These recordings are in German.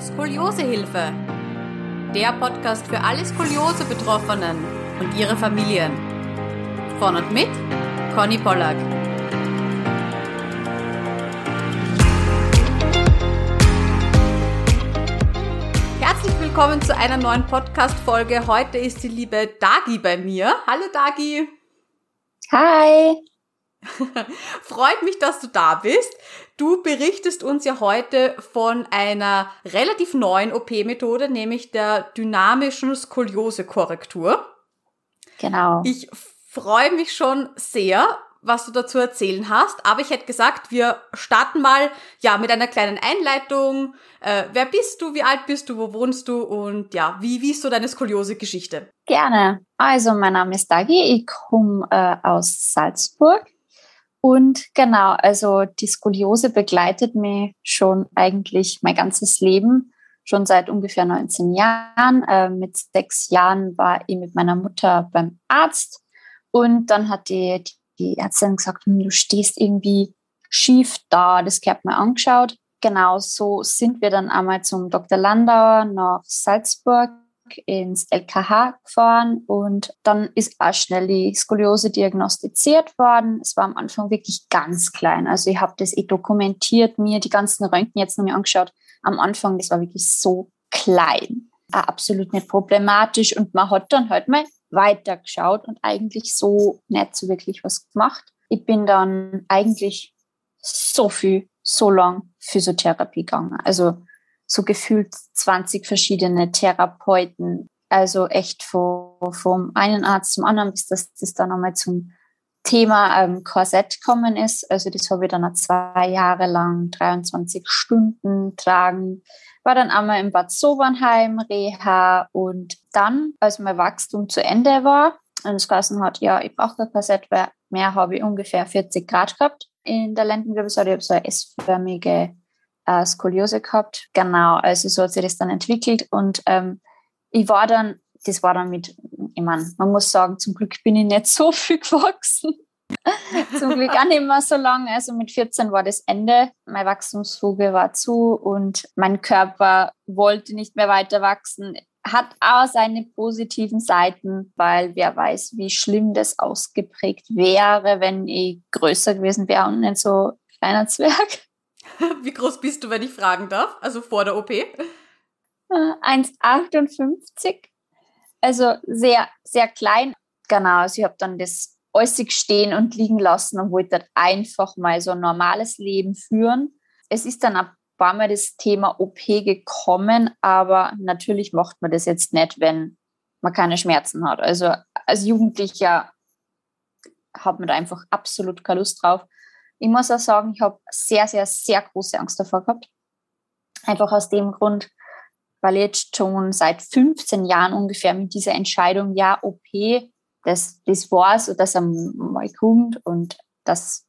Skoliosehilfe. Der Podcast für alle Skoliose-Betroffenen und ihre Familien. Von und mit Conny Pollack. Herzlich willkommen zu einer neuen Podcast-Folge. Heute ist die liebe Dagi bei mir. Hallo Dagi. Hi. Freut mich, dass du da bist. Du berichtest uns ja heute von einer relativ neuen OP-Methode, nämlich der dynamischen Skoliose-Korrektur. Genau. Ich freue mich schon sehr, was du dazu erzählen hast, aber ich hätte gesagt, wir starten mal ja mit einer kleinen Einleitung. Äh, wer bist du, wie alt bist du, wo wohnst du und ja, wie, wie ist so deine Skoliose-Geschichte? Gerne. Also mein Name ist Dagi, ich komme äh, aus Salzburg und genau, also die Skoliose begleitet mich schon eigentlich mein ganzes Leben, schon seit ungefähr 19 Jahren. Äh, mit sechs Jahren war ich mit meiner Mutter beim Arzt und dann hat die, die Ärztin gesagt, hm, du stehst irgendwie schief da, das hat mir angeschaut. Genau so sind wir dann einmal zum Dr. Landauer nach Salzburg ins LKH gefahren und dann ist auch schnell die Skoliose diagnostiziert worden. Es war am Anfang wirklich ganz klein. Also ich habe das eh dokumentiert, mir die ganzen Röntgen jetzt noch mal angeschaut. Am Anfang, das war wirklich so klein. Auch absolut nicht problematisch und man hat dann halt mal weitergeschaut und eigentlich so nicht so wirklich was gemacht. Ich bin dann eigentlich so viel, so lang Physiotherapie gegangen. Also so gefühlt 20 verschiedene Therapeuten. Also echt vom, vom einen Arzt zum anderen, bis das, das dann einmal zum Thema ähm, Korsett gekommen ist. Also das habe ich dann zwei Jahre lang 23 Stunden tragen. War dann einmal im Bad Sobernheim, Reha und dann, als mein Wachstum zu Ende war, und das Kassen hat, ja, ich brauche kein Korsett, mehr habe ich ungefähr 40 Grad gehabt in der Lendenwirbelsäule. Ich habe so eine S-förmige äh, Skoliose gehabt. Genau, also so hat sich das dann entwickelt und ähm, ich war dann, das war dann mit, ich meine, man muss sagen, zum Glück bin ich nicht so viel gewachsen. zum Glück auch nicht mehr so lange. Also mit 14 war das Ende. Meine Wachstumsfuge war zu und mein Körper wollte nicht mehr weiter wachsen. Hat auch seine positiven Seiten, weil wer weiß, wie schlimm das ausgeprägt wäre, wenn ich größer gewesen wäre und nicht so kleiner Zwerg. Wie groß bist du, wenn ich fragen darf? Also vor der OP? 1,58. Äh, also sehr, sehr klein. Genau, also ich habe dann das äußig stehen und liegen lassen und wollte einfach mal so ein normales Leben führen. Es ist dann ein paar Mal das Thema OP gekommen, aber natürlich macht man das jetzt nicht, wenn man keine Schmerzen hat. Also als Jugendlicher hat man da einfach absolut keine Lust drauf. Ich muss auch sagen, ich habe sehr, sehr, sehr große Angst davor gehabt. Einfach aus dem Grund, weil ich jetzt schon seit 15 Jahren ungefähr mit dieser Entscheidung, ja, OP, das, das war so, dass er mal kommt und das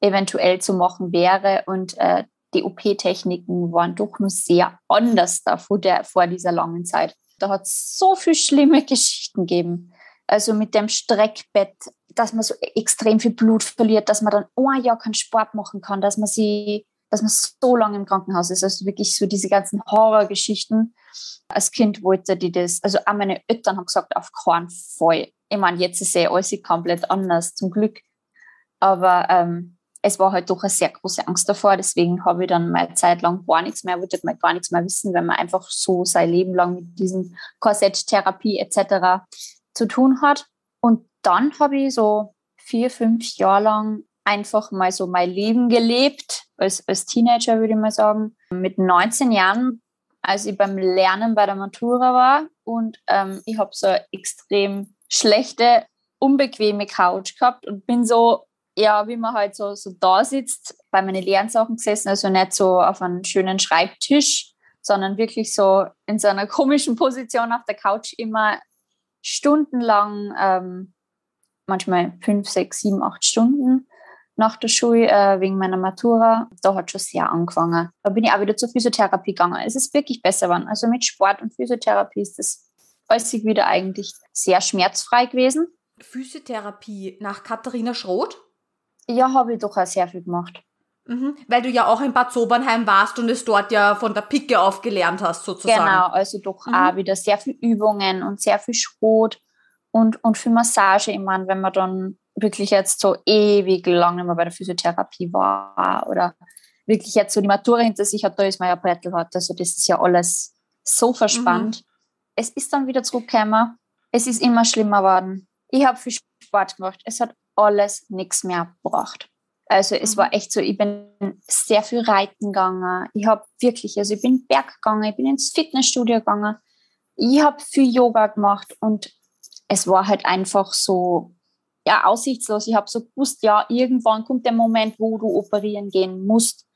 eventuell zu machen wäre. Und äh, die OP-Techniken waren doch nur sehr anders da vor, der, vor dieser langen Zeit. Da hat es so viele schlimme Geschichten gegeben. Also mit dem Streckbett, dass man so extrem viel Blut verliert, dass man dann ein Jahr keinen Sport machen kann, dass man sie, dass man so lange im Krankenhaus ist. Also wirklich so diese ganzen Horrorgeschichten. Als Kind wollte die das, also auch meine Eltern haben gesagt, auf keinen Fall. Ich meine, jetzt ist ja alles komplett anders, zum Glück. Aber ähm, es war halt doch eine sehr große Angst davor. Deswegen habe ich dann mal Zeit lang gar nichts mehr, wollte mal gar nichts mehr wissen, wenn man einfach so sein Leben lang mit diesen Korsetttherapie etc zu tun hat. Und dann habe ich so vier, fünf Jahre lang einfach mal so mein Leben gelebt, als, als Teenager würde ich mal sagen. Mit 19 Jahren, als ich beim Lernen bei der Matura war und ähm, ich habe so eine extrem schlechte, unbequeme Couch gehabt und bin so, ja, wie man halt so, so da sitzt, bei meinen Lernsachen gesessen, also nicht so auf einem schönen Schreibtisch, sondern wirklich so in so einer komischen Position auf der Couch immer stundenlang, ähm, manchmal fünf, sechs, sieben, acht Stunden nach der Schule äh, wegen meiner Matura. Da hat schon sehr angefangen. Da bin ich auch wieder zur Physiotherapie gegangen. Es ist wirklich besser geworden. Also mit Sport und Physiotherapie ist das alles wieder eigentlich sehr schmerzfrei gewesen. Physiotherapie nach Katharina Schroth? Ja, habe ich doch auch sehr viel gemacht. Mhm, weil du ja auch in Bad Sobernheim warst und es dort ja von der Picke auf gelernt hast, sozusagen. Genau, also doch mhm. auch wieder sehr viel Übungen und sehr viel Schrot und, und viel Massage. Ich meine, wenn man dann wirklich jetzt so ewig lang nicht mehr bei der Physiotherapie war oder wirklich jetzt so die Matura hinter sich hat, da ist man ja Brettelhart. Also das ist ja alles so verspannt. Mhm. Es ist dann wieder zurückgekommen. Es ist immer schlimmer geworden. Ich habe viel Sport gemacht. Es hat alles nichts mehr gebracht. Also es war mhm. echt so, ich bin sehr viel reiten gegangen. Ich habe wirklich, also ich bin Berg gegangen, ich bin ins Fitnessstudio gegangen. Ich habe viel Yoga gemacht und es war halt einfach so, ja, aussichtslos. Ich habe so gewusst, ja, irgendwann kommt der Moment, wo du operieren gehen musst,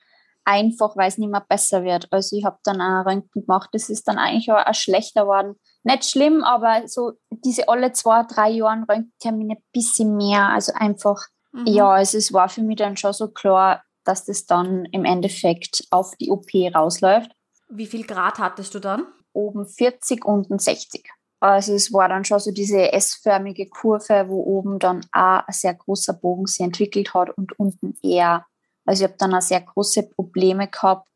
einfach weil es nicht mehr besser wird. Also ich habe dann auch Röntgen gemacht. Das ist dann eigentlich auch, auch schlechter geworden. Nicht schlimm, aber so diese alle zwei, drei Jahre Röntgentermine ein bisschen mehr. Also einfach Mhm. Ja, also es war für mich dann schon so klar, dass das dann im Endeffekt auf die OP rausläuft. Wie viel Grad hattest du dann? Oben 40, unten 60. Also es war dann schon so diese S-förmige Kurve, wo oben dann auch ein sehr großer Bogen sich entwickelt hat und unten eher. Also ich habe dann auch sehr große Probleme gehabt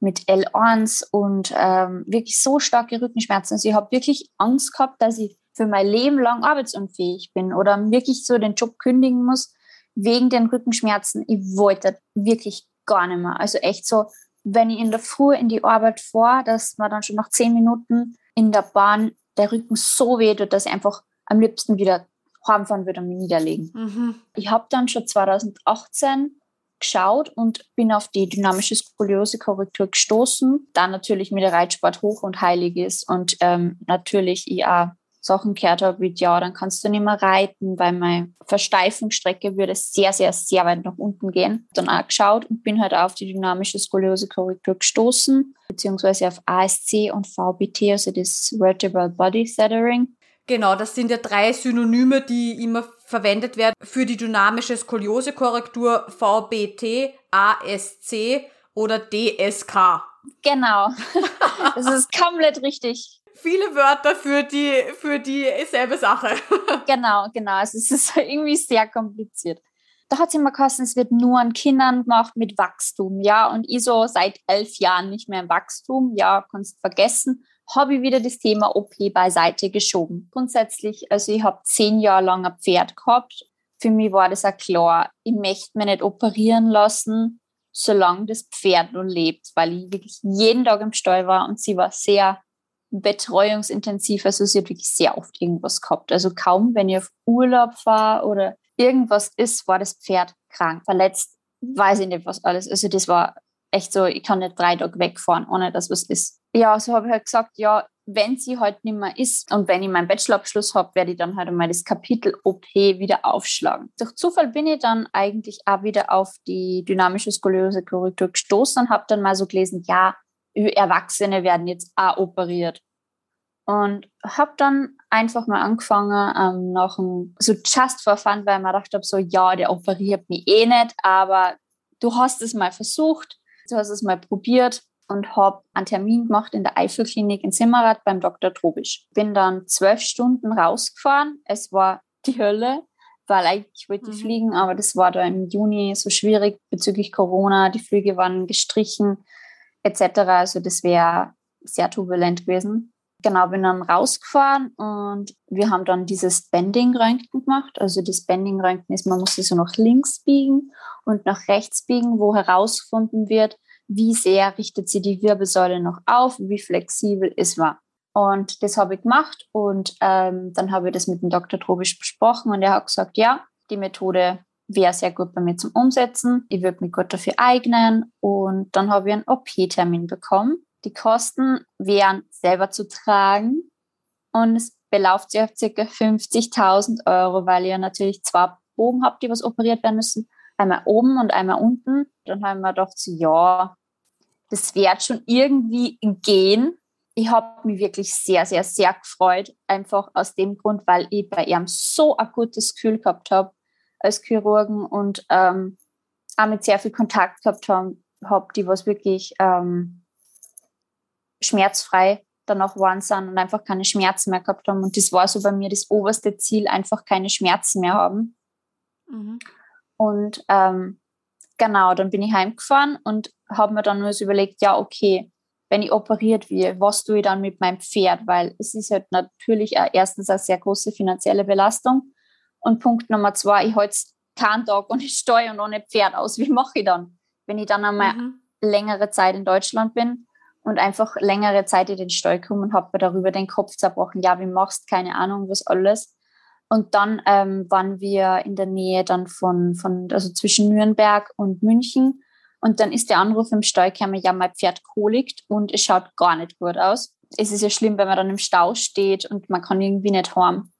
mit L1 und ähm, wirklich so starke Rückenschmerzen. Also ich habe wirklich Angst gehabt, dass ich für mein Leben lang arbeitsunfähig bin oder wirklich so den Job kündigen muss, wegen den Rückenschmerzen, ich wollte wirklich gar nicht mehr. Also echt so, wenn ich in der Früh in die Arbeit fahre, dass man dann schon nach zehn Minuten in der Bahn der Rücken so weh tut, dass ich einfach am liebsten wieder heimfahren würde und mich niederlegen. Mhm. Ich habe dann schon 2018 geschaut und bin auf die dynamische Skoliose-Korrektur gestoßen, da natürlich mit der Reitsport hoch und heilig ist und ähm, natürlich ich auch Sachen gehört habe, wie, ja, dann kannst du nicht mehr reiten, weil meine Versteifungsstrecke würde sehr, sehr, sehr weit nach unten gehen. Dann auch geschaut und bin halt auf die dynamische Skoliose-Korrektur gestoßen, beziehungsweise auf ASC und VBT, also das Vertebral Body Tethering. Genau, das sind ja drei Synonyme, die immer verwendet werden für die dynamische Skoliose-Korrektur VBT, ASC oder DSK. Genau, das ist komplett richtig viele Wörter für die, für dieselbe Sache. genau, genau. Also es ist irgendwie sehr kompliziert. Da hat es immer geheißen, es wird nur an Kindern gemacht mit Wachstum, ja. Und ich so seit elf Jahren nicht mehr im Wachstum, ja, kannst vergessen, habe ich wieder das Thema OP beiseite geschoben. Grundsätzlich, also ich habe zehn Jahre lang ein Pferd gehabt. Für mich war das auch klar, ich möchte mich nicht operieren lassen, solange das Pferd nur lebt, weil ich wirklich jeden Tag im Stall war und sie war sehr betreuungsintensiv. Also sie hat wirklich sehr oft irgendwas gehabt. Also kaum, wenn ich auf Urlaub war oder irgendwas ist, war das Pferd krank, verletzt, weiß ich nicht was alles. Also das war echt so, ich kann nicht drei Tage wegfahren, ohne dass was ist. Ja, so habe ich halt gesagt, ja, wenn sie halt nicht mehr ist und wenn ich meinen Bachelorabschluss habe, werde ich dann halt einmal das Kapitel OP wieder aufschlagen. Durch Zufall bin ich dann eigentlich auch wieder auf die dynamische Skoliose-Korrektur gestoßen und habe dann mal so gelesen, ja, Erwachsene werden jetzt auch operiert. Und habe dann einfach mal angefangen, ähm, nach einem, so just for fun, weil man dachte, so, ja, der operiert mich eh nicht, aber du hast es mal versucht, du hast es mal probiert und habe einen Termin gemacht in der Eifelklinik in Simmerath beim Dr. Trobisch. Bin dann zwölf Stunden rausgefahren. Es war die Hölle, weil eigentlich wollte ich mhm. fliegen, aber das war da im Juni so schwierig bezüglich Corona. Die Flüge waren gestrichen etc. Also das wäre sehr turbulent gewesen. Genau, bin dann rausgefahren und wir haben dann dieses Bending-Röntgen gemacht. Also das Bending-Röntgen ist, man muss so nach links biegen und nach rechts biegen, wo herausgefunden wird, wie sehr richtet sie die Wirbelsäule noch auf, wie flexibel ist man. Und das habe ich gemacht und ähm, dann habe ich das mit dem Dr. Trobisch besprochen und er hat gesagt, ja, die Methode wäre sehr gut bei mir zum Umsetzen. Ich würde mich gut dafür eignen und dann habe ich einen OP-Termin bekommen. Die Kosten wären selber zu tragen und es belauft sich auf ca. 50.000 Euro, weil ihr natürlich zwei Bogen habt, die was operiert werden müssen. Einmal oben und einmal unten. Dann haben wir gedacht, so, ja, das wird schon irgendwie gehen. Ich habe mich wirklich sehr, sehr, sehr gefreut. Einfach aus dem Grund, weil ich bei ihm so ein gutes Gefühl gehabt habe als Chirurgen und ähm, auch mit sehr viel Kontakt gehabt haben, hab, die was wirklich ähm, schmerzfrei danach waren sind und einfach keine Schmerzen mehr gehabt haben. Und das war so bei mir das oberste Ziel, einfach keine Schmerzen mehr haben. Mhm. Und ähm, genau, dann bin ich heimgefahren und habe mir dann nur so überlegt, ja, okay, wenn ich operiert werde, was tue ich dann mit meinem Pferd? Weil es ist halt natürlich erstens eine sehr große finanzielle Belastung. Und Punkt Nummer zwei, ich halte keinen Tag und ich steuere und ohne Pferd aus. Wie mache ich dann, wenn ich dann einmal mhm. längere Zeit in Deutschland bin und einfach längere Zeit in den Stall komme und habe mir darüber den Kopf zerbrochen, ja, wie machst, keine Ahnung, was alles. Und dann ähm, waren wir in der Nähe dann von, von, also zwischen Nürnberg und München. Und dann ist der Anruf im Stall gekommen, ja, mein Pferd kolikt und es schaut gar nicht gut aus. Es ist ja schlimm, wenn man dann im Stau steht und man kann irgendwie nicht heim.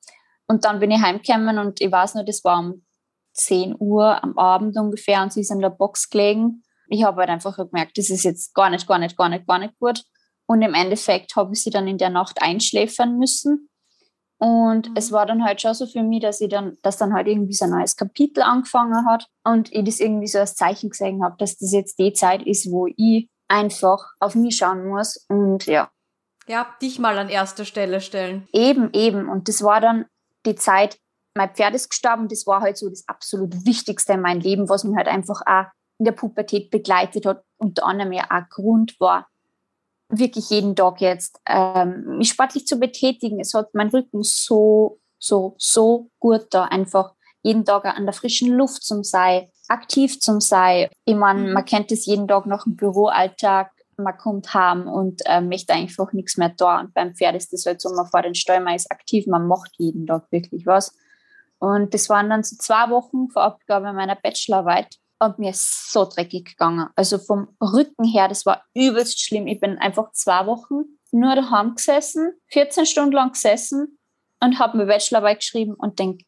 Und dann bin ich heimgekommen und ich weiß nur, das war um 10 Uhr am Abend ungefähr und sie ist in der Box gelegen. Ich habe halt einfach gemerkt, das ist jetzt gar nicht, gar nicht, gar nicht, gar nicht gut. Und im Endeffekt habe ich sie dann in der Nacht einschläfern müssen. Und mhm. es war dann halt schon so für mich, dass ich dann, dass dann halt irgendwie so ein neues Kapitel angefangen hat und ich das irgendwie so als Zeichen gesehen habe, dass das jetzt die Zeit ist, wo ich einfach auf mich schauen muss und ja. Ja, dich mal an erste Stelle stellen. Eben, eben. Und das war dann die Zeit, mein Pferd ist gestorben, das war halt so das absolut Wichtigste in meinem Leben, was mich halt einfach auch in der Pubertät begleitet hat, unter anderem ja auch Grund war, wirklich jeden Tag jetzt ähm, mich sportlich zu betätigen. Es hat mein Rücken so, so, so gut da, einfach jeden Tag an der frischen Luft zum sein, aktiv zum sein. Ich meine, mhm. man kennt es jeden Tag noch im Büroalltag, kommt heim und äh, möchte einfach nichts mehr da. Und beim Pferd ist das halt so, man fährt den Stall, man ist aktiv, man macht jeden Tag wirklich was. Und das waren dann so zwei Wochen vor Abgabe meiner Bachelorarbeit und mir ist so dreckig gegangen. Also vom Rücken her, das war übelst schlimm. Ich bin einfach zwei Wochen nur daheim gesessen, 14 Stunden lang gesessen und habe mir Bachelorarbeit geschrieben und den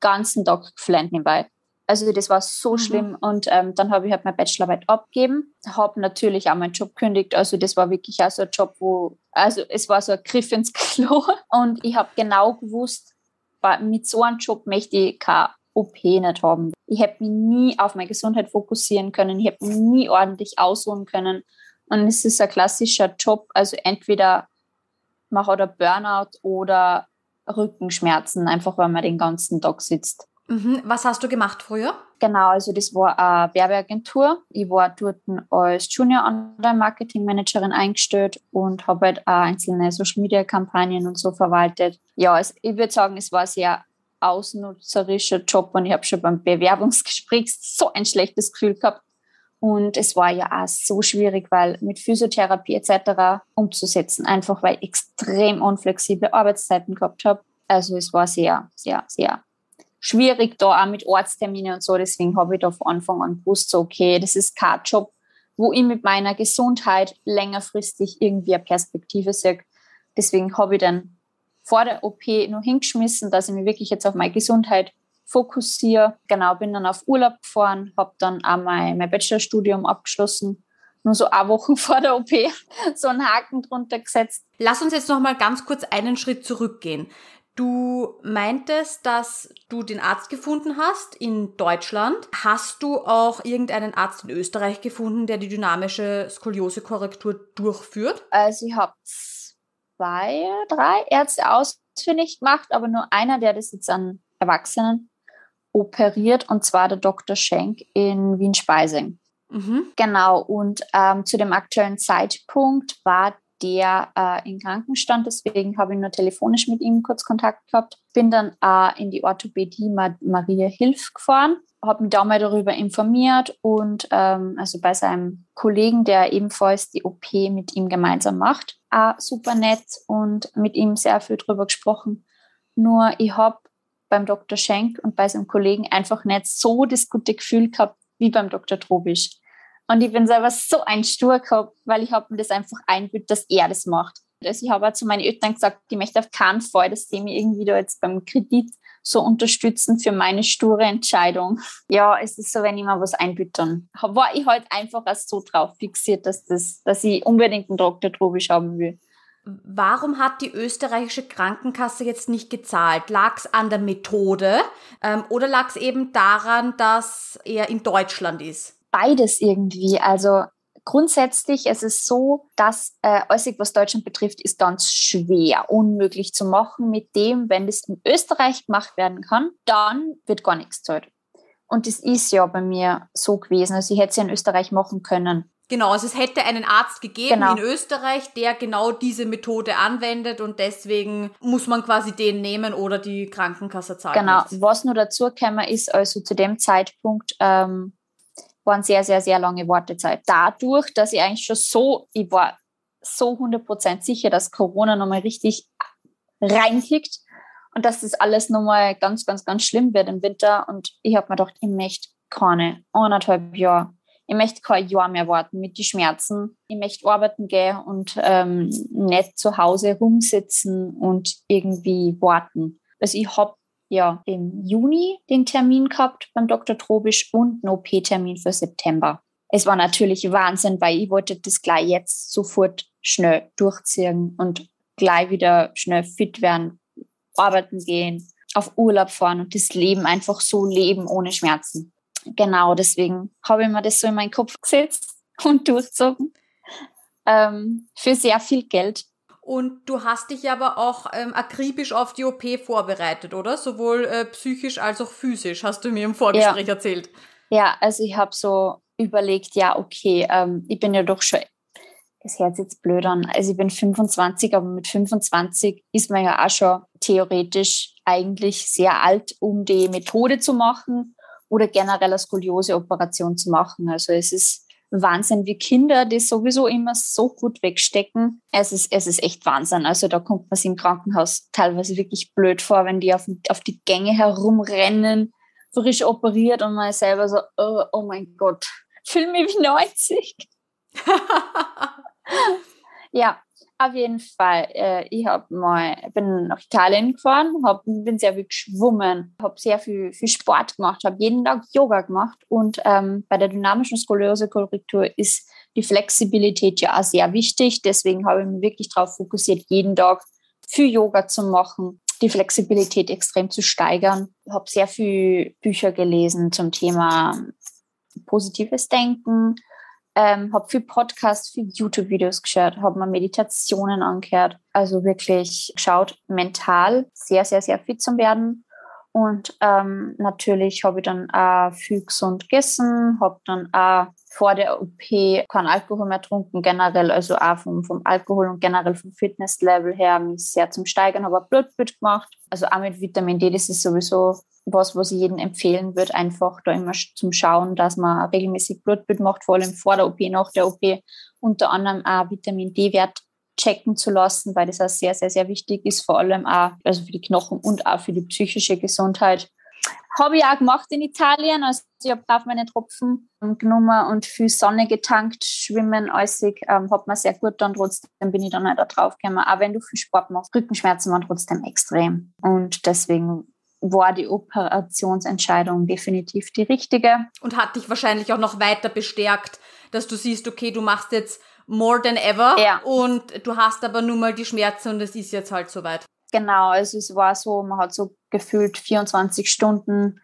ganzen Tag geflennt nebenbei. Also das war so mhm. schlimm und ähm, dann habe ich halt meine Bachelorarbeit abgegeben, habe natürlich auch meinen Job gekündigt. Also das war wirklich auch so ein Job, wo, also es war so ein Griff ins Klo und ich habe genau gewusst, mit so einem Job möchte ich keine OP nicht haben. Ich hätte mich nie auf meine Gesundheit fokussieren können. Ich hätte mich nie ordentlich ausruhen können. Und es ist ein klassischer Job. Also entweder man hat ein Burnout oder Rückenschmerzen, einfach weil man den ganzen Tag sitzt. Mhm. Was hast du gemacht früher? Genau, also das war eine Werbeagentur. Ich war dort als Junior Online Marketing Managerin eingestellt und habe halt auch einzelne Social Media Kampagnen und so verwaltet. Ja, es, ich würde sagen, es war sehr ausnutzerischer Job und ich habe schon beim Bewerbungsgespräch so ein schlechtes Gefühl gehabt. Und es war ja auch so schwierig, weil mit Physiotherapie etc. umzusetzen, einfach weil ich extrem unflexible Arbeitszeiten gehabt habe. Also es war sehr, sehr, sehr schwierig da auch mit Ortsterminen und so. Deswegen habe ich da von Anfang an gewusst, so, okay, das ist kein Job, wo ich mit meiner Gesundheit längerfristig irgendwie eine Perspektive sehe. Deswegen habe ich dann vor der OP noch hingeschmissen, dass ich mich wirklich jetzt auf meine Gesundheit fokussiere. Genau, bin dann auf Urlaub gefahren, habe dann auch mein, mein Bachelorstudium abgeschlossen. Nur so eine Woche vor der OP so einen Haken drunter gesetzt. Lass uns jetzt noch mal ganz kurz einen Schritt zurückgehen. Du meintest, dass du den Arzt gefunden hast in Deutschland. Hast du auch irgendeinen Arzt in Österreich gefunden, der die dynamische Skoliosekorrektur durchführt? Also ich habe zwei, drei Ärzte ausfindig gemacht, aber nur einer, der das jetzt an Erwachsenen operiert, und zwar der Dr. Schenk in Wien-Speising. Mhm. Genau, und ähm, zu dem aktuellen Zeitpunkt war der äh, in Krankenstand, deswegen habe ich nur telefonisch mit ihm kurz Kontakt gehabt. Bin dann äh, in die Orthopädie Maria Hilf gefahren, habe mich da mal darüber informiert und ähm, also bei seinem Kollegen, der ebenfalls die OP mit ihm gemeinsam macht, auch super nett und mit ihm sehr viel drüber gesprochen. Nur ich habe beim Dr. Schenk und bei seinem Kollegen einfach nicht so das gute Gefühl gehabt wie beim Dr. Trobisch. Und ich bin selber so ein Stur gehabt, weil ich habe mir das einfach einbildet, dass er das macht. Also ich habe auch zu meinen Eltern gesagt, ich möchte auf keinen Fall, dass die mich irgendwie da jetzt beim Kredit so unterstützen für meine sture Entscheidung. Ja, es ist so, wenn ich mir was einbüttern. War ich halt einfach erst so drauf fixiert, dass, das, dass ich unbedingt einen Dr. Trobisch haben will. Warum hat die österreichische Krankenkasse jetzt nicht gezahlt? Lag es an der Methode ähm, oder lag es eben daran, dass er in Deutschland ist? Beides irgendwie. Also grundsätzlich es ist so, dass äh, alles, was Deutschland betrifft, ist ganz schwer, unmöglich zu machen. Mit dem, wenn das in Österreich gemacht werden kann, dann wird gar nichts zahlt. Und das ist ja bei mir so gewesen. Also ich hätte es ja in Österreich machen können. Genau, also es hätte einen Arzt gegeben Genau. in Österreich, der genau diese Methode anwendet und deswegen muss man quasi den nehmen oder die Krankenkasse zahlt Genau. nichts. Was nur dazu gekommen ist, also zu dem Zeitpunkt ähm, waren sehr, sehr, sehr lange Wartezeit. Dadurch, dass ich eigentlich schon so, ich war so 100% sicher, dass Corona nochmal richtig reinkickt und dass das alles nochmal ganz, ganz, ganz schlimm wird im Winter. Und ich habe mir gedacht, ich möchte keine anderthalb Jahre, ich möchte kein Jahr mehr warten mit den Schmerzen. Ich möchte arbeiten gehen und ähm, nicht zu Hause rumsitzen und irgendwie warten. Also ich habe ja im Juni den Termin gehabt beim Dr. Trobisch und einen OP-Termin für September. Es war natürlich Wahnsinn, weil ich wollte das gleich jetzt sofort schnell durchziehen und gleich wieder schnell fit werden, arbeiten gehen, auf Urlaub fahren und das Leben einfach so leben ohne Schmerzen. Genau, deswegen habe ich mir das so in meinen Kopf gesetzt und durchzogen. Ähm, für sehr viel Geld. Und du hast dich aber auch ähm, akribisch auf die OP vorbereitet, oder? Sowohl äh, psychisch als auch physisch, hast du mir im Vorgespräch erzählt. Ja, also ich habe so überlegt, ja, okay, ähm, ich bin ja doch schon, das hört sich jetzt blöd an, also ich bin 25, aber mit 25 ist man ja auch schon theoretisch eigentlich sehr alt, um die Methode zu machen oder generell eine Skoliose-Operation zu machen. Also es ist Wahnsinn, wie Kinder das sowieso immer so gut wegstecken. Es ist, es ist echt Wahnsinn. Also da kommt man sich im Krankenhaus teilweise wirklich blöd vor, wenn die auf, auf die Gänge herumrennen, frisch operiert und man ist selber so, oh, oh mein Gott, fühle mich wie 90. ja, auf jeden Fall. Äh, ich hab mal, bin nach Italien gefahren, hab, bin sehr viel geschwommen, habe sehr viel, viel Sport gemacht, habe jeden Tag Yoga gemacht und ähm, bei der dynamischen Skoliose-Korrektur ist die Flexibilität ja auch sehr wichtig. Deswegen habe ich mich wirklich darauf fokussiert, jeden Tag viel Yoga zu machen, die Flexibilität extrem zu steigern. Ich habe sehr viel Bücher gelesen zum Thema positives Denken, ähm, habe viel Podcasts, viel YouTube-Videos geschaut, habe mir Meditationen angehört. Also wirklich geschaut, mental sehr, sehr, sehr fit zu werden. Und ähm, natürlich habe ich dann auch viel gesund gegessen, habe dann auch vor der OP kein Alkohol mehr getrunken, generell, also auch vom, vom Alkohol und generell vom Fitnesslevel her, mich sehr zum Steigern, ein Blutbild gemacht. Also auch mit Vitamin D, das ist sowieso was, was ich jedem empfehlen würde, einfach da immer zum Schauen, dass man regelmäßig Blutbild macht, vor allem vor der OP, nach der OP, unter anderem auch Vitamin D-Wert checken zu lassen, weil das auch sehr, sehr, sehr wichtig ist, vor allem auch also für die Knochen und auch für die psychische Gesundheit. Habe ich auch gemacht in Italien, also ich habe brav meine Tropfen genommen und viel Sonne getankt, schwimmen, äußig, ähm, hat mir sehr gut dann trotzdem bin ich dann halt da drauf gekommen, auch wenn du viel Sport machst, Rückenschmerzen waren trotzdem extrem und deswegen war die Operationsentscheidung definitiv die richtige. Und hat dich wahrscheinlich auch noch weiter bestärkt, dass du siehst, okay, du machst jetzt more than ever Ja. und du hast aber nun mal die Schmerzen und es ist jetzt halt soweit. Genau, also es war so, man hat so gefühlt 24 Stunden,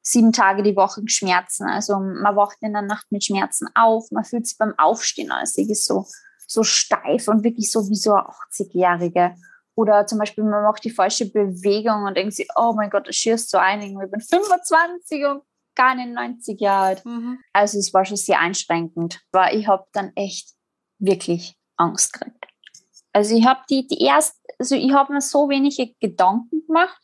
sieben Tage die Woche Schmerzen. Also man wacht in der Nacht mit Schmerzen auf, man fühlt sich beim Aufstehen als ist so, so steif und wirklich so wie so eine 80-Jährige. Oder zum Beispiel, man macht die falsche Bewegung und denkt sich, oh mein Gott, das schießt so einigen. Ich bin 25 und gar nicht 90 Jahre alt. Mhm. Also es war schon sehr einschränkend. Aber ich habe dann echt wirklich Angst gekriegt. Also ich habe die, die erst, also ich habe mir so wenige Gedanken gemacht.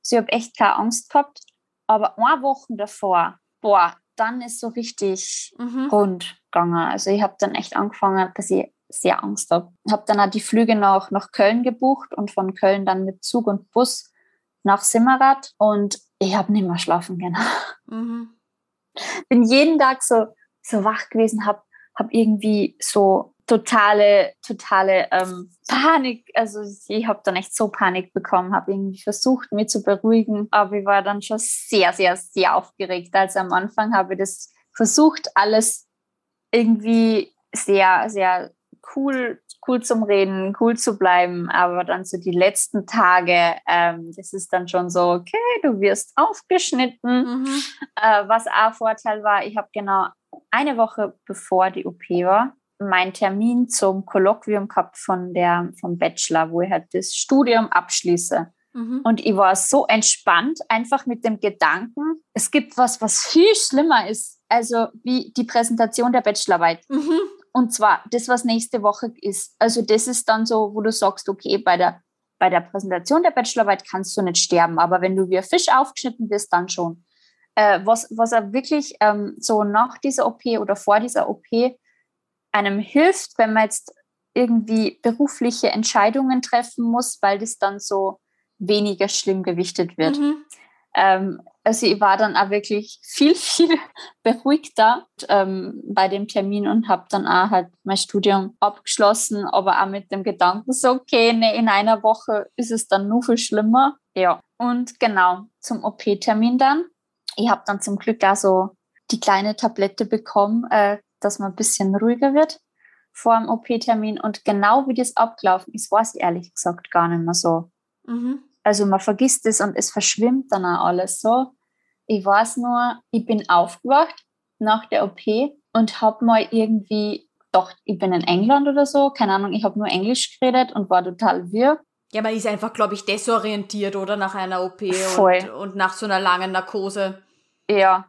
Also ich habe echt keine Angst gehabt. Aber eine Woche davor, boah, dann ist so richtig Mhm. rund gegangen. Also ich habe dann echt angefangen, dass ich sehr Angst habe. Habe dann auch die Flüge nach, nach Köln gebucht und von Köln dann mit Zug und Bus nach Simmerath und ich habe nicht mehr schlafen können. Mhm. Bin jeden Tag so, so wach gewesen, habe hab irgendwie so totale, totale ähm, Panik, also ich habe dann echt so Panik bekommen, habe irgendwie versucht, mich zu beruhigen, aber ich war dann schon sehr, sehr, sehr aufgeregt. Also am Anfang habe ich das versucht, alles irgendwie sehr, sehr cool, cool zum Reden, cool zu bleiben, aber dann so die letzten Tage, ähm, das ist dann schon so, okay, du wirst aufgeschnitten. Mhm. Äh, was auch Vorteil war, ich habe genau eine Woche bevor die OP war, meinen Termin zum Kolloquium gehabt von der, vom Bachelor, wo ich halt das Studium abschließe. Mhm. Und ich war so entspannt, einfach mit dem Gedanken, es gibt was, was viel schlimmer ist, also wie die Präsentation der Bachelorarbeit. Mhm. Und zwar das, was nächste Woche ist. Also das ist dann so, wo du sagst, okay, bei der, bei der Präsentation der Bachelorarbeit kannst du nicht sterben, aber wenn du wie ein Fisch aufgeschnitten bist, dann schon. Äh, was, was er wirklich ähm, so nach dieser OP oder vor dieser OP einem hilft, wenn man jetzt irgendwie berufliche Entscheidungen treffen muss, weil das dann so weniger schlimm gewichtet wird. Mhm. Ähm, also ich war dann auch wirklich viel, viel beruhigter ähm, bei dem Termin und habe dann auch halt mein Studium abgeschlossen, aber auch mit dem Gedanken so, okay, nee, in einer Woche ist es dann nur viel schlimmer. Ja, und genau, zum OP-Termin dann. Ich habe dann zum Glück auch so die kleine Tablette bekommen, äh, dass man ein bisschen ruhiger wird vor dem OP-Termin. Und genau wie das abgelaufen ist, weiß ich ehrlich gesagt gar nicht mehr so. Mhm. Also man vergisst es und es verschwimmt dann auch alles so. Ich weiß nur, ich bin aufgewacht nach der OP und habe mal irgendwie gedacht, ich bin in England oder so. Keine Ahnung, ich habe nur Englisch geredet und war total wirr. Ja, man ist einfach, glaube ich, desorientiert, oder? Nach einer OP und, und, nach so einer langen Narkose. Ja,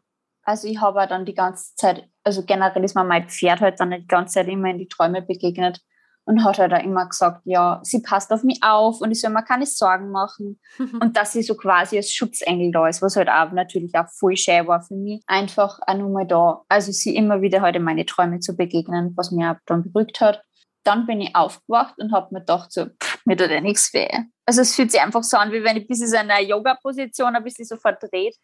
also ich habe dann die ganze Zeit, also generell ist mir mein Pferd halt dann die ganze Zeit immer in die Träume begegnet und hat halt auch immer gesagt, ja, sie passt auf mich auf und ich soll mir keine Sorgen machen und dass sie so quasi als Schutzengel da ist, was halt auch natürlich auch voll schön war für mich, einfach auch nur mal da, also sie immer wieder halt in meine Träume zu begegnen, was mir dann beruhigt hat. Dann bin ich aufgewacht und habe mir gedacht, so, pff, mir tut ja nichts weh. Also es fühlt sich einfach so an, wie wenn ich so in einer Yoga-Position ein bisschen so verdreht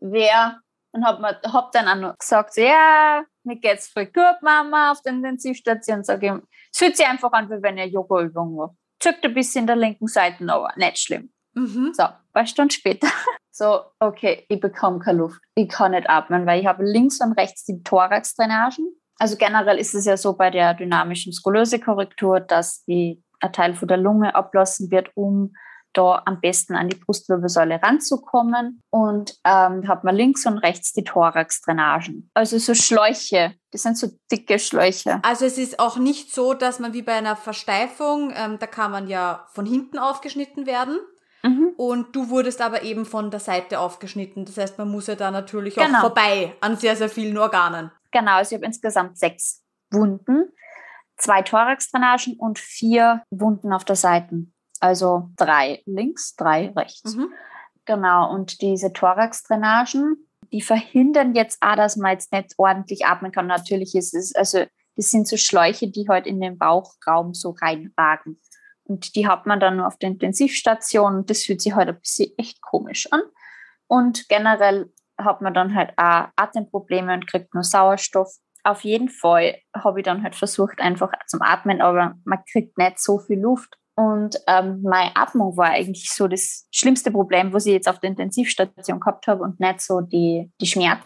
wäre und habe hab dann auch noch gesagt, ja, mir geht's voll gut, Mama, auf der Intensivstation. Sag ich, es fühlt sich einfach an, wie wenn ich eine Yoga-Übung mache. Zuckt ein bisschen in der linken Seite, aber nicht schlimm. Mhm. So, paar Stunden später. So, okay, ich bekomme keine Luft. Ich kann nicht atmen, weil ich habe links und rechts die Thorax-Drainagen. Also generell ist es ja so bei der dynamischen Skoliose-Korrektur, dass die, ein Teil von der Lunge ablassen wird, um da am besten an die Brustwirbelsäule ranzukommen und ähm, hat man links und rechts die Thorax-Drainagen. Also so Schläuche, das sind so dicke Schläuche. Also es ist auch nicht so, dass man wie bei einer Versteifung, ähm, da kann man ja von hinten aufgeschnitten werden. Mhm. Und du wurdest aber eben von der Seite aufgeschnitten. Das heißt, man muss ja da natürlich genau. auch vorbei an sehr, sehr vielen Organen. Genau, also ich habe insgesamt sechs Wunden, zwei Thorax-Drainagen und vier Wunden auf der Seite. Also drei links, drei rechts. Mhm. Genau, und diese Thorax-Drainagen, die verhindern jetzt auch, dass man jetzt nicht ordentlich atmen kann. Natürlich ist es, also das sind so Schläuche, die halt in den Bauchraum so reinragen. Und die hat man dann nur auf der Intensivstation das fühlt sich halt ein bisschen echt komisch an. Und generell hat man dann halt auch Atemprobleme und kriegt nur Sauerstoff. Auf jeden Fall habe ich dann halt versucht, einfach zum Atmen, aber man kriegt nicht so viel Luft. Und ähm, meine Atmung war eigentlich so das schlimmste Problem, was ich jetzt auf der Intensivstation gehabt habe und nicht so die, die Schmerzen.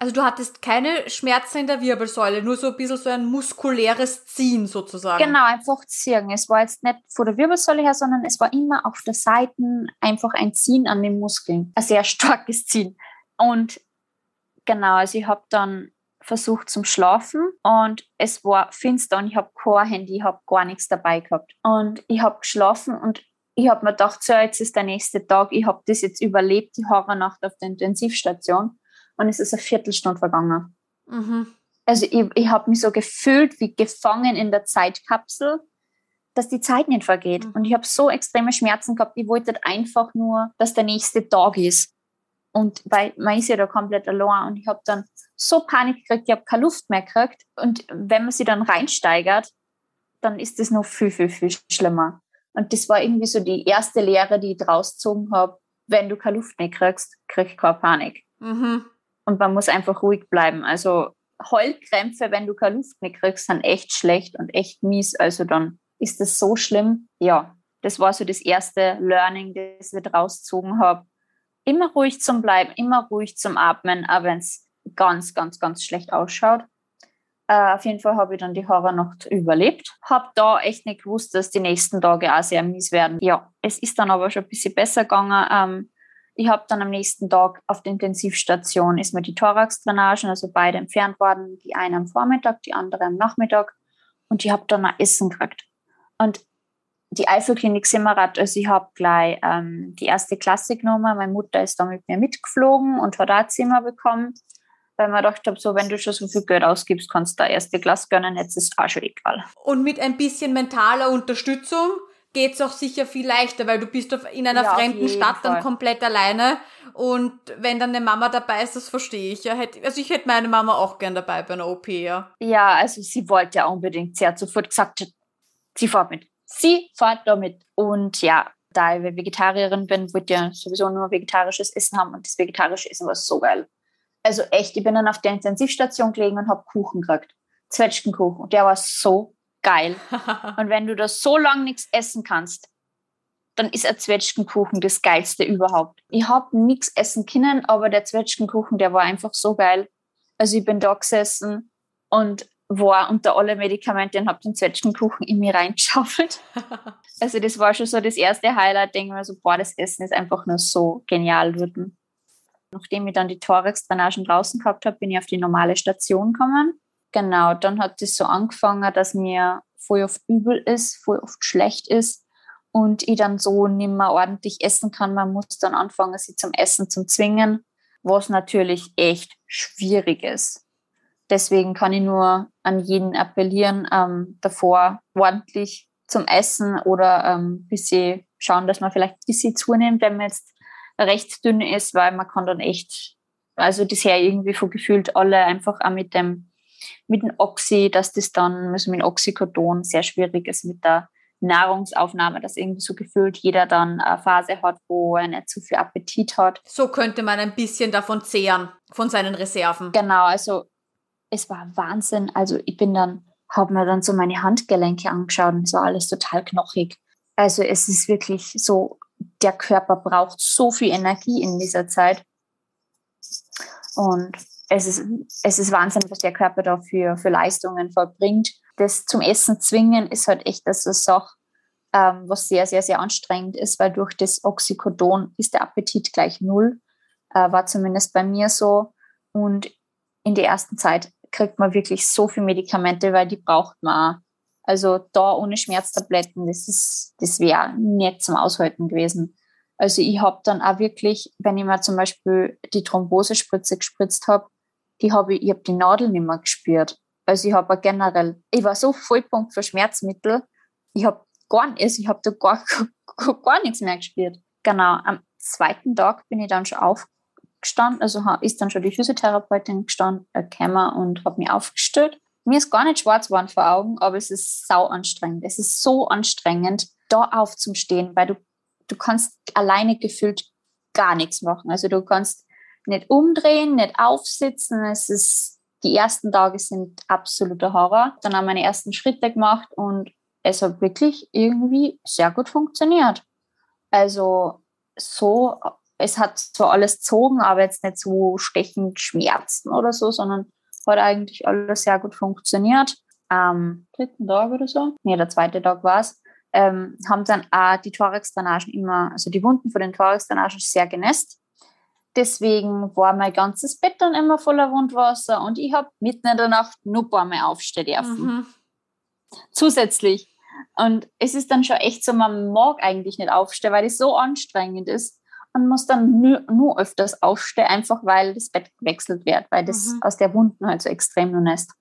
Also du hattest keine Schmerzen in der Wirbelsäule, nur so ein bisschen so ein muskuläres Ziehen sozusagen. Genau, einfach ziehen. Es war jetzt nicht von der Wirbelsäule her, sondern es war immer auf der Seite einfach ein Ziehen an den Muskeln. Ein sehr starkes Ziehen. Und genau, also ich habe dann versucht zum Schlafen und es war finster und ich habe kein Handy, ich habe gar nichts dabei gehabt. Und ich habe geschlafen und ich habe mir gedacht, so, jetzt ist der nächste Tag, ich habe das jetzt überlebt, die Horrornacht auf der Intensivstation und es ist eine Viertelstunde vergangen. Mhm. Also ich, ich habe mich so gefühlt wie gefangen in der Zeitkapsel, dass die Zeit nicht vergeht. Mhm. Und ich habe so extreme Schmerzen gehabt, ich wollte einfach nur, dass der nächste Tag ist. Und weil man ist ja da komplett allein und ich habe dann so Panik gekriegt, ich habe keine Luft mehr gekriegt. Und wenn man sie dann reinsteigert, dann ist das noch viel, viel, viel schlimmer. Und das war irgendwie so die erste Lehre, die ich draus gezogen habe. Wenn du keine Luft mehr kriegst, krieg ich keine Panik. Mhm. Und man muss einfach ruhig bleiben. Also Heulkrämpfe, wenn du keine Luft mehr kriegst, sind echt schlecht und echt mies. Also dann ist das so schlimm. Ja, das war so das erste Learning, das ich draus gezogen habe immer ruhig zum Bleiben, immer ruhig zum Atmen, auch wenn es ganz, ganz, ganz schlecht ausschaut. Uh, auf jeden Fall habe ich dann die Horrornacht überlebt. Habe da echt nicht gewusst, dass die nächsten Tage auch sehr mies werden. Ja, es ist dann aber schon ein bisschen besser gegangen. Ähm, ich habe dann am nächsten Tag auf der Intensivstation ist mir die Thorax-Drainagen, also beide entfernt worden. Die eine am Vormittag, die andere am Nachmittag. Und ich habe dann ein Essen gekriegt. Und die Eifelklinik Simmerath, also ich habe gleich ähm, die erste Klasse genommen. Meine Mutter ist da mit mir mitgeflogen und hat auch ein Zimmer bekommen, weil man gedacht habe, so, wenn du schon so viel Geld ausgibst, kannst du da erste Klasse gönnen, jetzt ist auch schon egal. Und mit ein bisschen mentaler Unterstützung geht es auch sicher viel leichter, weil du bist in einer ja, fremden Stadt Fall. dann komplett alleine und wenn dann eine Mama dabei ist, das verstehe ich ja. Also ich hätte meine Mama auch gern dabei bei einer OP, ja. Ja, also sie wollte ja unbedingt, sie hat sofort gesagt, sie fährt mit. Sie fährt da mit. Und ja, da ich Vegetarierin bin, ich ja sowieso nur vegetarisches Essen haben und das vegetarische Essen war so geil. Also echt, ich bin dann auf der Intensivstation gelegen und habe Kuchen gekriegt. Zwetschgenkuchen. Und der war so geil. und wenn du da so lange nichts essen kannst, dann ist ein Zwetschgenkuchen das geilste überhaupt. Ich habe nichts essen können, aber der Zwetschgenkuchen, der war einfach so geil. Also ich bin da gesessen und war unter alle Medikamente und habe den Zwetschgenkuchen in mir reingeschaufelt. also das war schon so das erste Highlight. Denke mir so, boah, das Essen ist einfach nur so genial geworden. Nachdem ich dann die Thorax-Drainagen draußen gehabt habe, bin ich auf die normale Station gekommen. Genau, dann hat es so angefangen, dass mir voll oft übel ist, voll oft schlecht ist und ich dann so nicht mehr ordentlich essen kann. Man muss dann anfangen, sie zum Essen zu zwingen, was natürlich echt schwierig ist. Deswegen kann ich nur an jeden appellieren, ähm, davor ordentlich zum Essen oder ähm, bis sie schauen, dass man vielleicht ein bisschen zunimmt, wenn man jetzt recht dünn ist, weil man kann dann echt, also bisher irgendwie von gefühlt alle einfach auch mit dem, mit dem Oxy, dass das dann, also mit dem Oxycodon sehr schwierig ist mit der Nahrungsaufnahme, dass irgendwie so gefühlt jeder dann eine Phase hat, wo er nicht zu viel Appetit hat. So könnte man ein bisschen davon zehren, von seinen Reserven. Genau, also es war Wahnsinn. Also ich bin dann, habe mir dann so meine Handgelenke angeschaut und es war alles total knochig. Also es ist wirklich so, der Körper braucht so viel Energie in dieser Zeit. Und es ist, es ist Wahnsinn, was der Körper da für, Leistungen vollbringt. Das zum Essen zwingen ist halt echt das ist auch, ähm, was sehr, sehr, sehr anstrengend ist, weil durch das Oxycodon ist der Appetit gleich null. Äh, war zumindest bei mir so. Und in der ersten Zeit kriegt man wirklich so viel Medikamente, weil die braucht man. Also da ohne Schmerztabletten, das ist, das wäre nicht zum Aushalten gewesen. Also ich habe dann auch wirklich, wenn ich mir zum Beispiel die Thrombosespritze gespritzt habe, die habe ich, ich habe die Nadel nicht mehr gespürt. Also ich habe generell, ich war so Vollpunkt für Schmerzmittel, ich habe gar nicht, ich habe da gar, gar nichts mehr gespürt. Genau, am zweiten Tag bin ich dann schon auf, gestanden, also ist dann schon die Physiotherapeutin gestanden, äh, und hat mich aufgestellt. Mir ist gar nicht schwarz geworden vor Augen, aber es ist sau anstrengend. Es ist so anstrengend, da aufzustehen, weil du, du kannst alleine gefühlt gar nichts machen. Also du kannst nicht umdrehen, nicht aufsitzen. Es ist, die ersten Tage sind absoluter Horror. Dann haben meine ersten Schritte gemacht und es hat wirklich irgendwie sehr gut funktioniert. Also so es hat zwar alles gezogen, aber jetzt nicht so stechend Schmerzen oder so, sondern hat eigentlich alles sehr gut funktioniert. Am dritten Tag oder so, nee, der zweite Tag war es, ähm, haben dann auch die Thorax-Drainagen immer, also die Wunden von den Thorax-Drainagen sehr genässt. Deswegen war mein ganzes Bett dann immer voller Wundwasser und ich habe mitten in der Nacht nur ein paar Mal aufstehen dürfen. Mhm. Zusätzlich. Und es ist dann schon echt so, man mag eigentlich nicht aufstehen, weil es so anstrengend ist und muss dann nur, nur öfters aufstehen, einfach weil das Bett gewechselt wird, weil das mhm. aus der Wunden halt so extrem nun ist.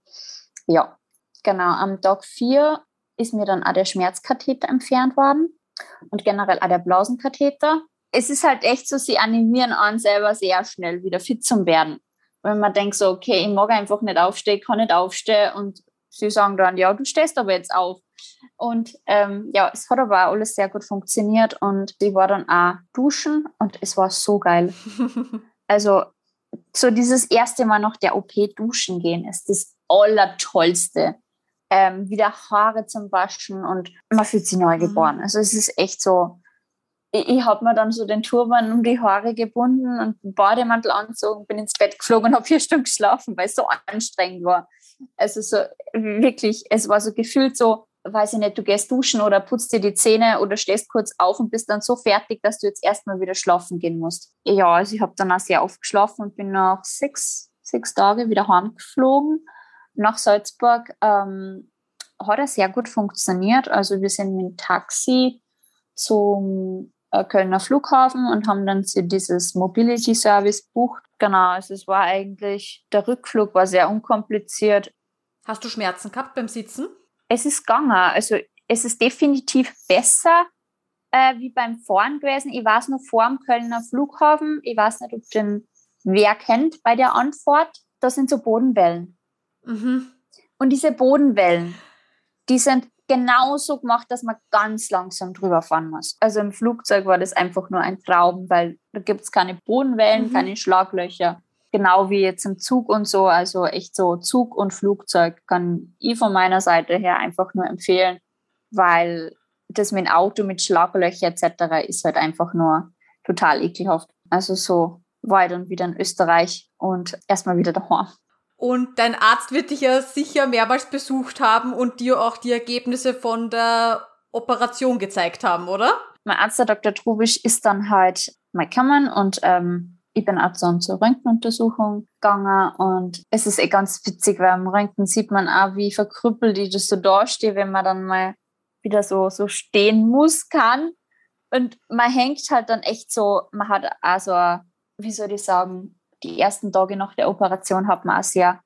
Ja, genau. Am Tag 4 ist mir dann auch der Schmerzkatheter entfernt worden und generell auch der Blasenkatheter. Es ist halt echt so, sie animieren an, selber sehr schnell wieder fit zu werden. Wenn man denkt so, okay, ich mag einfach nicht aufstehen, kann nicht aufstehen und sie sagen dann, ja, du stehst aber jetzt auf. Und ähm, ja, es hat aber auch alles sehr gut funktioniert und ich war dann auch duschen und es war so geil. also so dieses erste Mal nach der OP duschen gehen ist das Allertollste. Ähm, wieder Haare zum Waschen und man fühlt sich neu geboren. Mhm. Also es ist echt so, ich, ich habe mir dann so den Turban um die Haare gebunden und den Bademantel angezogen, bin ins Bett geflogen und habe vier Stunden geschlafen, weil es so anstrengend war. Also so wirklich, es war so gefühlt so, weiß ich nicht, du gehst duschen oder putzt dir die Zähne oder stehst kurz auf und bist dann so fertig, dass du jetzt erstmal wieder schlafen gehen musst. Ja, also ich habe dann auch sehr oft geschlafen und bin nach sechs, sechs Tage wieder heimgeflogen nach Salzburg. Ähm, hat er sehr gut funktioniert. Also wir sind mit dem Taxi zum äh, Kölner Flughafen und haben dann dieses Mobility Service bucht. Genau, also es war eigentlich, der Rückflug war sehr unkompliziert. Hast du Schmerzen gehabt beim Sitzen? Es ist gegangen. Also es ist definitiv besser äh, wie beim Fahren gewesen. Ich weiß noch vor dem Kölner Flughafen, ich weiß nicht, ob den wer kennt bei der Antwort, das sind so Bodenwellen. Mhm. Und diese Bodenwellen, die sind genauso gemacht, dass man ganz langsam drüber fahren muss. Also im Flugzeug war das einfach nur ein Traum, weil da gibt es keine Bodenwellen, mhm. keine Schlaglöcher. Genau wie jetzt im Zug und so. Also echt so Zug und Flugzeug kann ich von meiner Seite her einfach nur empfehlen, weil das mit dem Auto mit Schlaglöcher etc. ist halt einfach nur total ekelhaft. Also so war ich dann wieder in Österreich und erstmal wieder daheim. Und dein Arzt wird dich ja sicher mehrmals besucht haben und dir auch die Ergebnisse von der Operation gezeigt haben, oder? Mein Arzt, der Dr. Trubisch, ist dann halt mal gekommen und ähm, ich bin auch dann zur Röntgenuntersuchung gegangen und es ist eh ganz witzig, weil am Röntgen sieht man auch, wie verkrüppelt ich das so dastehe, wenn man dann mal wieder so, so stehen muss, kann. Und man hängt halt dann echt so, man hat also, wie soll ich sagen, die ersten Tage nach der Operation hat man eine sehr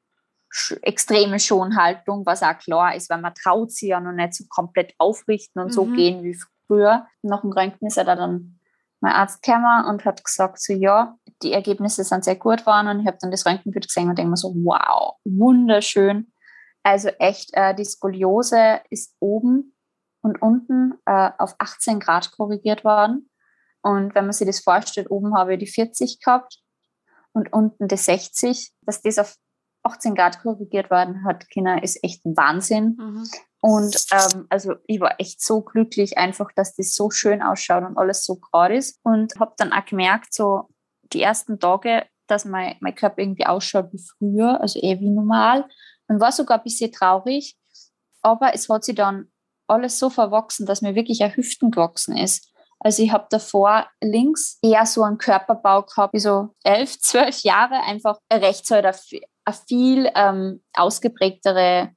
extreme Schonhaltung, was auch klar ist, weil man traut sich ja noch nicht so komplett aufrichten und mhm. so gehen wie früher. Nach dem Röntgen ist er da dann mein Arzt gekommen und hat gesagt, so ja, die Ergebnisse sind sehr gut waren und ich habe dann das Röntgenbild gesehen und denke mir so, wow, wunderschön. Also echt, äh, die Skoliose ist oben und unten äh, auf 18 Grad korrigiert worden. Und wenn man sich das vorstellt, oben habe ich die 40 gehabt und unten die 60, dass das auf 18 Grad korrigiert worden hat, Kinder, ist echt Wahnsinn. Mhm. Und ähm, also ich war echt so glücklich, einfach, dass das so schön ausschaut und alles so gerade ist. Und habe dann auch gemerkt, so die ersten Tage, dass mein, mein Körper irgendwie ausschaut wie früher, also eh wie normal. Und war sogar ein bisschen traurig. Aber es hat sich dann alles so verwachsen, dass mir wirklich ein Hüften gewachsen ist. Also ich habe davor links eher so einen Körperbau gehabt, wie so elf, zwölf Jahre, einfach rechts halt ein viel ähm, ausgeprägtere,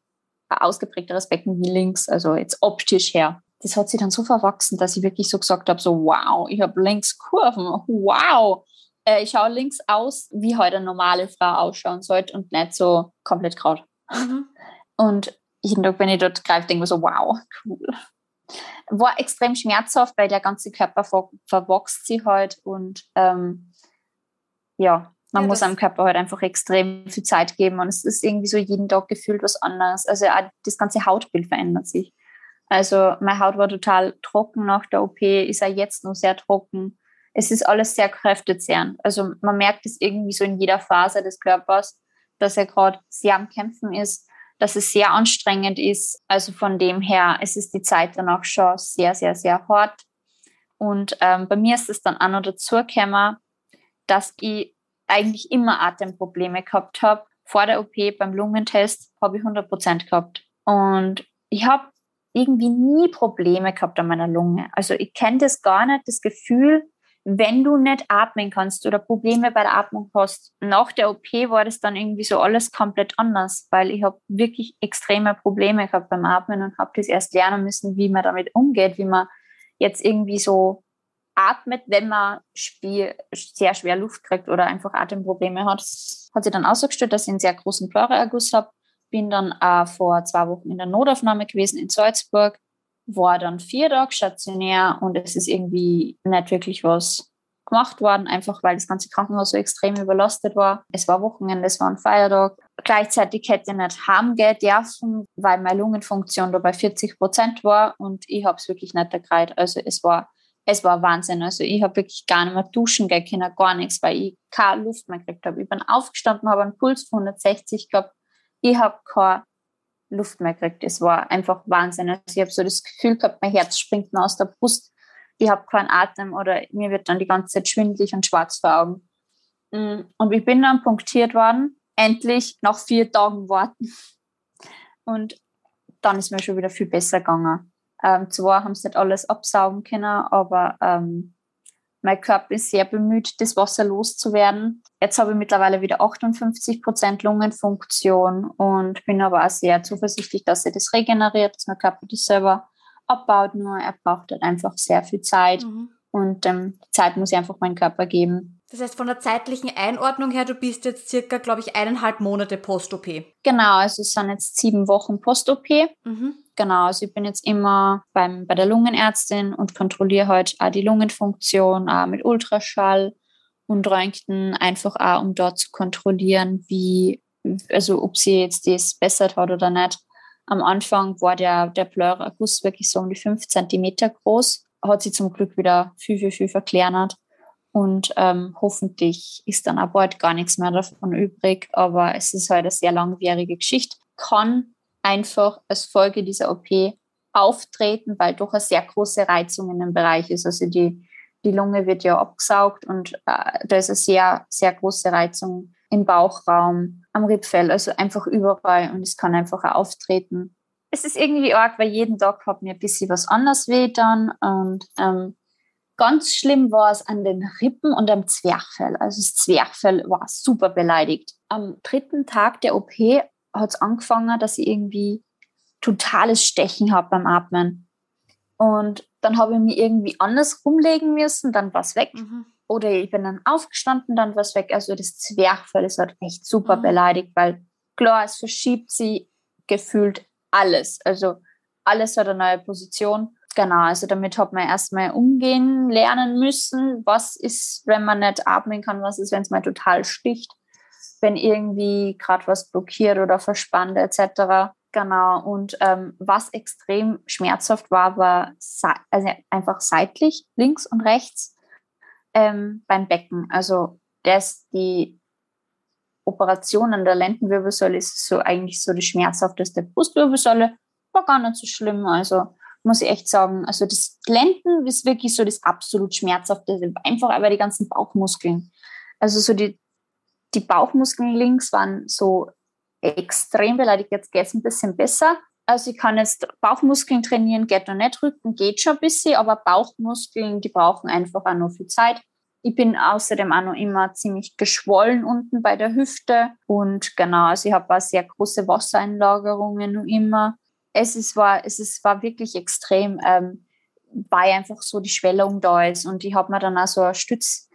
ausgeprägteres Becken wie links, also jetzt optisch her. Das hat sich dann so verwachsen, dass ich wirklich so gesagt habe, so wow, ich habe links Kurven, wow. Äh, ich schaue links aus, wie heute eine normale Frau ausschauen sollte und nicht so komplett gerade. Mhm. Und jeden Tag, wenn ich dort greife, denke ich mir so, wow, cool. War extrem schmerzhaft, weil der ganze Körper ver verwachst sich halt und ähm, ja, man ja, muss einem Körper halt einfach extrem viel Zeit geben und es ist irgendwie so jeden Tag gefühlt was anderes. Also auch das ganze Hautbild verändert sich. Also meine Haut war total trocken nach der OP, ist auch jetzt noch sehr trocken. Es ist alles sehr kräftezehrend. Also man merkt es irgendwie so in jeder Phase des Körpers, dass er gerade sehr am Kämpfen ist dass es sehr anstrengend ist. Also von dem her, es ist die Zeit danach schon sehr, sehr, sehr hart. Und ähm, bei mir ist es dann auch noch dazu gekommen, dass ich eigentlich immer Atemprobleme gehabt habe. Vor der OP beim Lungentest habe ich 100 Prozent gehabt. Und ich habe irgendwie nie Probleme gehabt an meiner Lunge. Also ich kenne das gar nicht, das Gefühl, wenn du nicht atmen kannst oder Probleme bei der Atmung hast. Nach der OP war das dann irgendwie so alles komplett anders, weil ich habe wirklich extreme Probleme gehabt beim Atmen und habe das erst lernen müssen, wie man damit umgeht, wie man jetzt irgendwie so atmet, wenn man Spiel, sehr schwer Luft kriegt oder einfach Atemprobleme hat. Hat sich dann ausgestellt, dass ich einen sehr großen Pleuraerguss habe. Bin dann äh, vor zwei Wochen in der Notaufnahme gewesen in Salzburg war dann vier Tage stationär und es ist irgendwie nicht wirklich was gemacht worden, einfach weil das ganze Krankenhaus so extrem überlastet war. Es war Wochenende, es war ein Feiertag. Gleichzeitig hätte ich nicht heimgehen dürfen, weil meine Lungenfunktion da bei 40 Prozent war und ich habe es wirklich nicht erkreilt. Also es war, es war Wahnsinn. Also ich habe wirklich gar nicht mehr duschen gehen können, gar nichts, weil ich keine Luft mehr gekriegt habe. Ich bin aufgestanden, habe einen Puls von 160 gehabt. Ich habe keine Luft mehr gekriegt. Es war einfach Wahnsinn. Also ich habe so das Gefühl gehabt, mein Herz springt mir aus der Brust. Ich habe keinen Atem oder mir wird dann die ganze Zeit schwindlig und schwarz vor Augen. Mm, und ich bin dann punktiert worden, endlich nach vier Tagen warten. Und dann ist mir schon wieder viel besser gegangen. Ähm, zwar haben sie nicht alles absaugen können, aber ähm, Mein Körper ist sehr bemüht, das Wasser loszuwerden. Jetzt habe ich mittlerweile wieder 58 Prozent Lungenfunktion und bin aber auch sehr zuversichtlich, dass er das regeneriert, dass mein Körper das selber abbaut. Nur er braucht halt einfach sehr viel Zeit. Mhm. Und ähm, Zeit muss ich einfach meinen Körper geben. Das heißt, von der zeitlichen Einordnung her, du bist jetzt circa, glaube ich, eineinhalb Monate Post-OP. Genau, also es sind jetzt sieben Wochen Post-OP. Mhm. Genau, also ich bin jetzt immer beim, bei der Lungenärztin und kontrolliere halt auch die Lungenfunktion, auch mit Ultraschall und Röntgen, einfach auch, um dort zu kontrollieren, wie, also ob sie jetzt das bessert hat oder nicht. Am Anfang war der, der Pleuragus wirklich so um die fünf Zentimeter groß, hat sie zum Glück wieder viel, viel, viel verkleinert. Und ähm, hoffentlich ist dann auch bald gar nichts mehr davon übrig. Aber es ist halt eine sehr langwierige Geschichte. Kann einfach als Folge dieser OP auftreten, weil doch eine sehr große Reizung in dem Bereich ist. Also die, die Lunge wird ja abgesaugt und äh, da ist eine sehr, sehr große Reizung im Bauchraum, am Rippfell, also einfach überall und es kann einfach auch auftreten. Es ist irgendwie arg, weil jeden Tag hat mir ein bisschen was anderes weh dann und ähm, Ganz schlimm war es an den Rippen und am Zwerchfell. Also das Zwerchfell war super beleidigt. Am dritten Tag der OP hat es angefangen, dass ich irgendwie totales Stechen habe beim Atmen. Und dann habe ich mich irgendwie anders rumlegen müssen, dann war es weg. Mhm. Oder ich bin dann aufgestanden, dann war es weg. Also das Zwerchfell ist halt echt super mhm. beleidigt, weil klar, es verschiebt sie gefühlt alles. Also alles hat eine neue Position. Genau, also damit hat man erstmal umgehen lernen müssen. Was ist, wenn man nicht atmen kann? Was ist, wenn es mal total sticht? Wenn irgendwie gerade was blockiert oder verspannt etc. Genau. Und ähm, was extrem schmerzhaft war, war also einfach seitlich, links und rechts ähm, beim Becken. Also das, die Operation an der Lendenwirbelsäule ist so eigentlich so die schmerzhafteste Brustwirbelsäule. War gar nicht so schlimm. Also muss ich echt sagen. Also das Lenden ist wirklich so das absolut Schmerzhafte, einfach aber die ganzen Bauchmuskeln. Also so die, die Bauchmuskeln links waren so extrem beleidigt. Jetzt geht es ein bisschen besser. Also ich kann jetzt Bauchmuskeln trainieren, geht noch nicht, Rücken geht schon ein bisschen, aber Bauchmuskeln, die brauchen einfach auch noch viel Zeit. Ich bin außerdem auch noch immer ziemlich geschwollen unten bei der Hüfte und genau, also ich habe auch sehr große Wassereinlagerungen noch immer es ist, war, es ist, war wirklich extrem, ähm, weil einfach so die Schwellung da ist. Und ich habe mir dann auch so ein Stütz,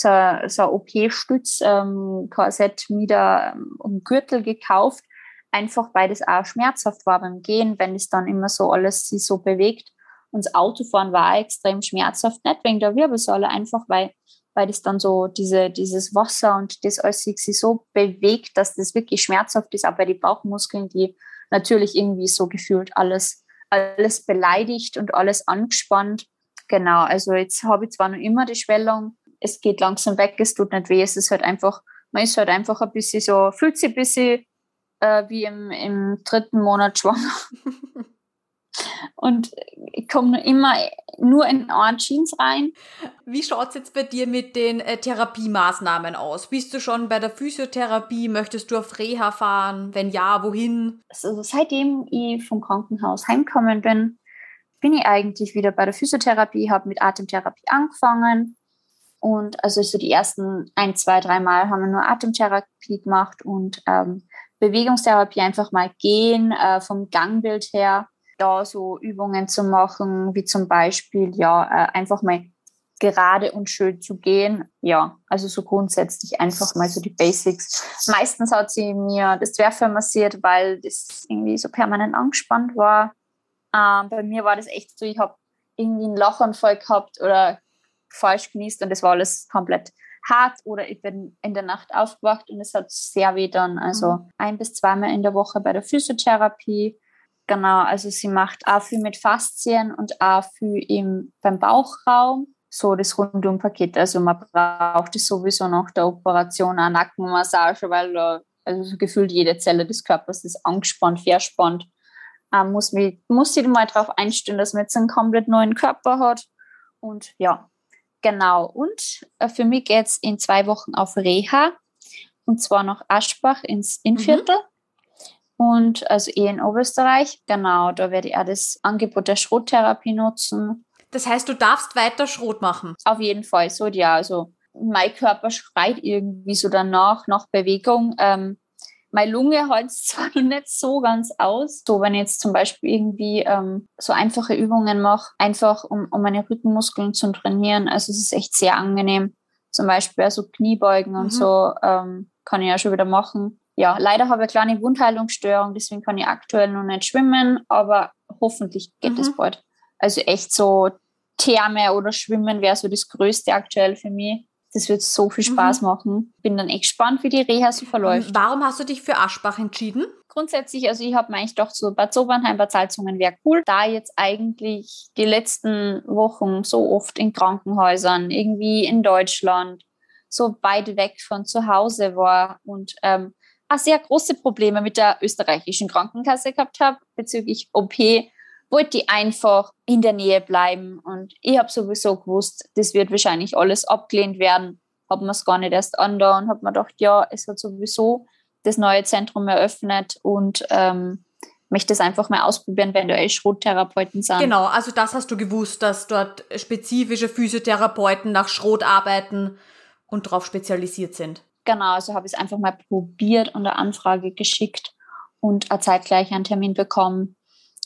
so, so ein OP-Stütz, ähm, wieder ähm, um Gürtel gekauft, einfach weil das auch schmerzhaft war beim Gehen, wenn es dann immer so alles sich so bewegt. Und das Autofahren war extrem schmerzhaft, nicht wegen der Wirbelsäule, einfach weil, weil das dann so diese, dieses Wasser und das alles sich so bewegt, dass das wirklich schmerzhaft ist, aber die Bauchmuskeln, die natürlich irgendwie so gefühlt alles, alles beleidigt und alles angespannt. Genau, also jetzt habe ich zwar noch immer die Schwellung, es geht langsam weg, es tut nicht weh, es ist halt einfach, man ist halt einfach ein bisschen so, fühlt sich ein bisschen äh, wie im, im dritten Monat schwanger. und ich komme immer nur in eine Jeans rein. Wie schaut es jetzt bei dir mit den äh, Therapiemaßnahmen aus? Bist du schon bei der Physiotherapie? Möchtest du auf Reha fahren? Wenn ja, wohin? Also seitdem ich vom Krankenhaus heimgekommen bin, bin ich eigentlich wieder bei der Physiotherapie, habe mit Atemtherapie angefangen. Und also so die ersten ein, zwei, drei Mal haben wir nur Atemtherapie gemacht und ähm, Bewegungstherapie einfach mal gehen, äh, vom Gangbild her da so Übungen zu machen, wie zum Beispiel ja äh, einfach mal gerade und schön zu gehen. Ja, also so grundsätzlich einfach mal so die Basics. Meistens hat sie mir das Zwerchfell massiert, weil das irgendwie so permanent angespannt war. Ähm, bei mir war das echt so, ich habe irgendwie einen Lachanfall gehabt oder falsch genießt und das war alles komplett hart oder ich bin in der Nacht aufgewacht und es hat sehr weh dann. Also mhm. ein bis zweimal in der Woche bei der Physiotherapie Genau, also sie macht auch viel mit Faszien und auch viel im, beim Bauchraum. So das Rundumpaket. Also man braucht es sowieso nach der Operation eine Nackenmassage, weil da also so gefühlt jede Zelle des Körpers ist angespannt, verspannt. Man muss, mich, muss sich mal darauf einstellen, dass man jetzt einen komplett neuen Körper hat. Und ja, genau. Und äh, für mich geht es in zwei Wochen auf Reha. Und zwar nach Aschbach ins Innviertel. Mhm und also eh in Oberösterreich. Genau, da werde ich auch das Angebot der Schrottherapie nutzen. Das heißt, du darfst weiter Schrot machen. Auf jeden Fall, so ja. Also mein Körper schreit irgendwie so danach, nach Bewegung. Ähm, meine Lunge hält zwar nicht so ganz aus. So, wenn ich jetzt zum Beispiel irgendwie ähm, so einfache Übungen mache, einfach um, um meine Rückenmuskeln zu trainieren. Also es ist echt sehr angenehm. Zum Beispiel also Kniebeugen und mhm. so ähm, kann ich ja schon wieder machen. Ja, leider habe ich eine kleine Wundheilungsstörung, deswegen kann ich aktuell noch nicht schwimmen, aber hoffentlich geht es mhm. bald. Also echt so Therme oder Schwimmen wäre so das Größte aktuell für mich. Das wird so viel Spaß mhm. machen. Bin dann echt gespannt, wie die Reha so verläuft. Warum hast du dich für Aschbach entschieden? Grundsätzlich, also ich habe mir eigentlich doch so Bad Sobernheim, Bad Salzungen wäre cool. Da jetzt eigentlich die letzten Wochen so oft in Krankenhäusern, irgendwie in Deutschland, so weit weg von zu Hause war und ähm, auch sehr große Probleme mit der österreichischen Krankenkasse gehabt habe bezüglich OP, wollte ich einfach in der Nähe bleiben. Und ich habe sowieso gewusst, das wird wahrscheinlich alles abgelehnt werden. Habe mir es gar nicht erst an und habe mir gedacht, ja, es hat sowieso das neue Zentrum eröffnet und ähm, möchte es einfach mal ausprobieren, wenn du eh Schrottherapeuten sind. Genau, also das hast du gewusst, dass dort spezifische Physiotherapeuten nach Schrot arbeiten und darauf spezialisiert sind. Genau, also habe ich es einfach mal probiert und eine Anfrage geschickt und zeitgleich einen Termin bekommen.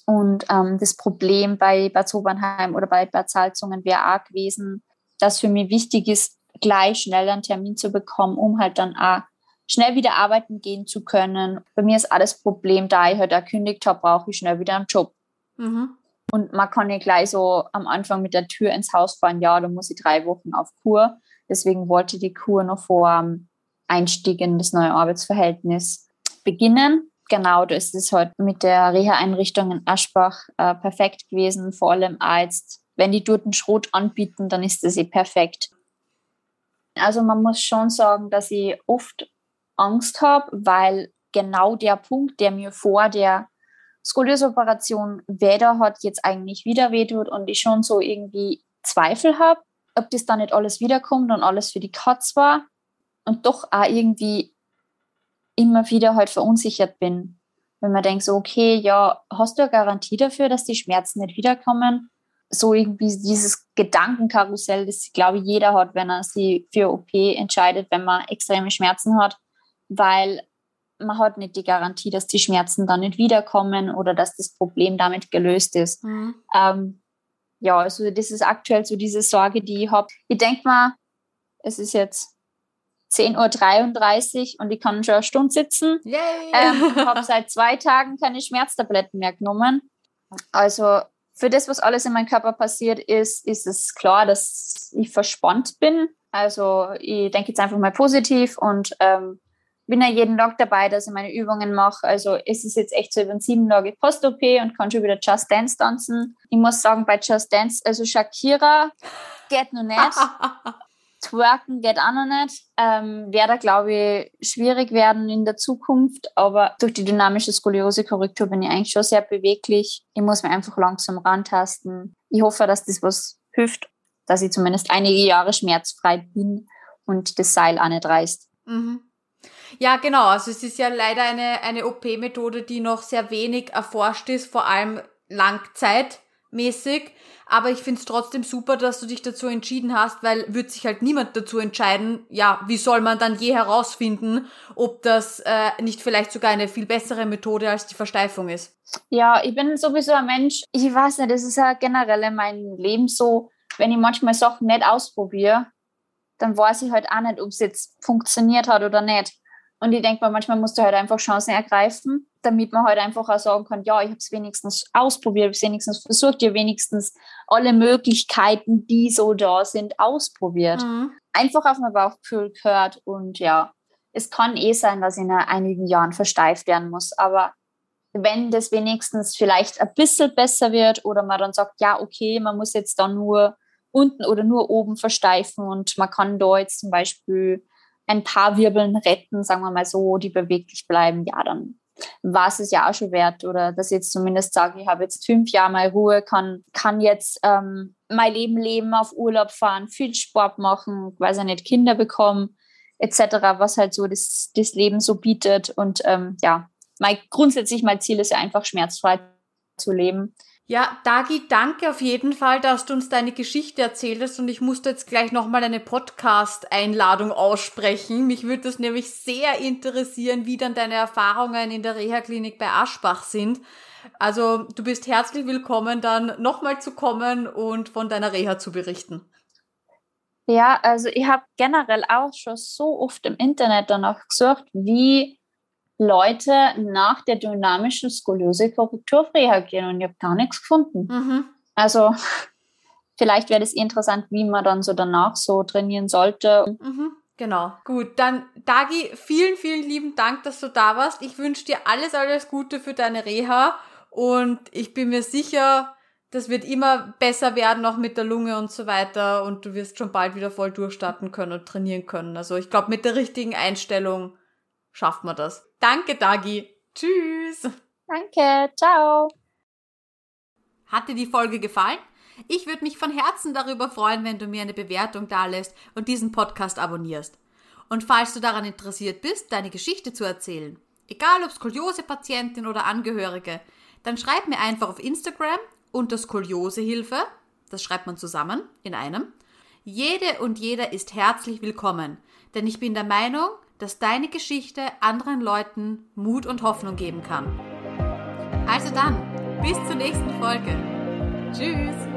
Und ähm, das Problem bei Bad Sobernheim oder bei Bad Salzungen wäre auch gewesen, dass für mich wichtig ist, gleich schnell einen Termin zu bekommen, um halt dann auch schnell wieder arbeiten gehen zu können. Bei mir ist alles Problem, da ich halt erkündigt habe, brauche ich schnell wieder einen Job. Mhm. Und man kann nicht gleich so am Anfang mit der Tür ins Haus fahren, ja, da muss ich drei Wochen auf Kur. Deswegen wollte die Kur noch vor dem Einstieg in das neue Arbeitsverhältnis beginnen genau, da ist halt mit der Reha-Einrichtung in Aschbach äh, perfekt gewesen. Vor allem als, wenn die dort einen Schrot anbieten, dann ist das eh perfekt. Also man muss schon sagen, dass ich oft Angst habe, weil genau der Punkt, der mir vor der Skoliose-Operation weder hat, jetzt eigentlich wieder wehtut und ich schon so irgendwie Zweifel habe, ob das da nicht alles wiederkommt und alles für die Katz war und doch auch irgendwie immer wieder halt verunsichert bin. Wenn man denkt so, okay, ja, hast du eine Garantie dafür, dass die Schmerzen nicht wiederkommen? So irgendwie dieses Gedankenkarussell, das, glaube ich, jeder hat, wenn er sich für OP entscheidet, wenn man extreme Schmerzen hat, weil man hat nicht die Garantie, dass die Schmerzen dann nicht wiederkommen oder dass das Problem damit gelöst ist. Mhm. Ähm, ja, also das ist aktuell so diese Sorge, die ich habe. Ich denke mal, es ist jetzt 10.33 Uhr und ich kann schon eine Stunde sitzen. Yay! Ähm, habe seit zwei Tagen keine Schmerztabletten mehr genommen. Also für das, was alles in meinem Körper passiert ist, ist es klar, dass ich verspannt bin. Also ich denke jetzt einfach mal positiv und ähm, bin ja jeden Tag dabei, dass ich meine Übungen mache. Also es ist jetzt echt so über sieben Tage Post-OP und kann schon wieder Just Dance tanzen. Ich muss sagen, bei Just Dance, also Shakira geht noch nicht. Twerken geht auch noch nicht. Ähm, Werde, glaube ich, schwierig werden in der Zukunft, aber durch die dynamische Skoliose-Korrektur bin ich eigentlich schon sehr beweglich. Ich muss mich einfach langsam rantasten. Ich hoffe, dass das was hilft, dass ich zumindest einige Jahre schmerzfrei bin und das Seil auch nicht reißt. Mhm. Ja, genau. Also es ist ja leider eine, eine OP-Methode, die noch sehr wenig erforscht ist, vor allem langzeitmäßig. Aber ich finde es trotzdem super, dass du dich dazu entschieden hast, weil wird sich halt niemand dazu entscheiden, ja, wie soll man dann je herausfinden, ob das äh, nicht vielleicht sogar eine viel bessere Methode als die Versteifung ist. Ja, ich bin sowieso ein Mensch, ich weiß nicht, das ist ja generell in meinem Leben so, wenn ich manchmal Sachen nicht ausprobiere, dann weiß ich halt auch nicht, ob es jetzt funktioniert hat oder nicht. Und ich denke mal, manchmal musst du halt einfach Chancen ergreifen, damit man halt einfach auch sagen kann, ja, ich habe es wenigstens ausprobiert, ich habe es wenigstens versucht, ja wenigstens alle Möglichkeiten, die so da sind, ausprobiert. Mhm. Einfach auf mein Bauchgefühl gehört und ja, es kann eh sein, dass ich in einigen Jahren versteift werden muss, aber wenn das wenigstens vielleicht ein bisschen besser wird oder man dann sagt, ja, okay, man muss jetzt dann nur unten oder nur oben versteifen und man kann da jetzt zum Beispiel ein paar Wirbeln retten, sagen wir mal so, die beweglich bleiben, ja, dann war es es ja auch schon wert. Oder dass ich jetzt zumindest sage, ich habe jetzt fünf Jahre mal Ruhe, kann, kann jetzt ähm, mein Leben leben, auf Urlaub fahren, viel Sport machen, weiß ich nicht, Kinder bekommen, etc., was halt so das, das Leben so bietet. Und ähm, ja, mein, grundsätzlich mein Ziel ist ja einfach schmerzfrei zu leben. Ja, Dagi, danke auf jeden Fall, dass du uns deine Geschichte erzählt hast und ich musste jetzt gleich nochmal eine Podcast-Einladung aussprechen. Mich würde das nämlich sehr interessieren, wie dann deine Erfahrungen in der Reha-Klinik bei Aschbach sind. Also du bist herzlich willkommen, dann nochmal zu kommen und von deiner Reha zu berichten. Ja, also ich habe generell auch schon so oft im Internet danach gesucht, wie Leute nach der dynamischen Skoliose-Korrektur reagieren und ich habe gar nichts gefunden. Mhm. Also vielleicht wäre das interessant, wie man dann so danach so trainieren sollte. Mhm. Genau. Gut, dann Dagi, vielen, vielen lieben Dank, dass du da warst. Ich wünsche dir alles, alles Gute für deine Reha und ich bin mir sicher, das wird immer besser werden, auch mit der Lunge und so weiter und du wirst schon bald wieder voll durchstarten können und trainieren können. Also ich glaube, mit der richtigen Einstellung schafft man das. Danke, Dagi. Tschüss. Danke. Ciao. Hat dir die Folge gefallen? Ich würde mich von Herzen darüber freuen, wenn du mir eine Bewertung dalässt und diesen Podcast abonnierst. Und falls du daran interessiert bist, deine Geschichte zu erzählen, egal ob Skoliose-Patientin oder Angehörige, dann schreib mir einfach auf Instagram unter Skoliosehilfe, das schreibt man zusammen in einem. Jede und jeder ist herzlich willkommen, denn ich bin der Meinung, dass deine Geschichte anderen Leuten Mut und Hoffnung geben kann. Also dann, bis zur nächsten Folge. Tschüss!